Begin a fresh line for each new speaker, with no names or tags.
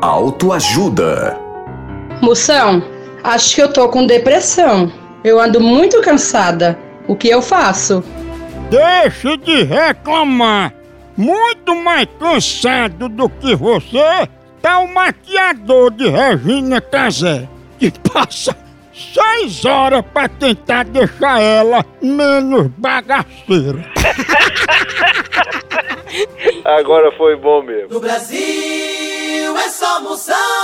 Autoajuda.
Moção, acho que eu tô com depressão. Eu ando muito cansada. O que eu faço?
Deixe de reclamar. Muito mais cansado do que você tá o maquiador de Regina Casé, que passa seis horas pra tentar deixar ela menos bagaceira.
Agora foi bom mesmo.
No Brasil é só moção.